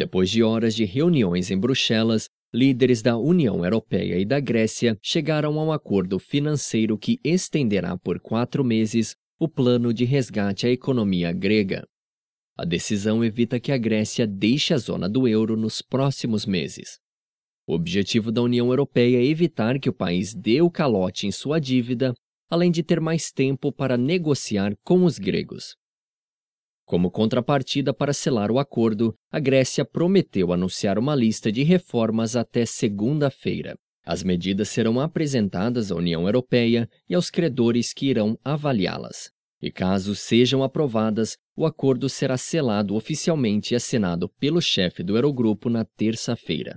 Depois de horas de reuniões em Bruxelas, líderes da União Europeia e da Grécia chegaram a um acordo financeiro que estenderá por quatro meses o plano de resgate à economia grega. A decisão evita que a Grécia deixe a zona do euro nos próximos meses. O objetivo da União Europeia é evitar que o país dê o calote em sua dívida, além de ter mais tempo para negociar com os gregos. Como contrapartida para selar o acordo, a Grécia prometeu anunciar uma lista de reformas até segunda-feira. As medidas serão apresentadas à União Europeia e aos credores que irão avaliá-las. E caso sejam aprovadas, o acordo será selado oficialmente e assinado pelo chefe do Eurogrupo na terça-feira.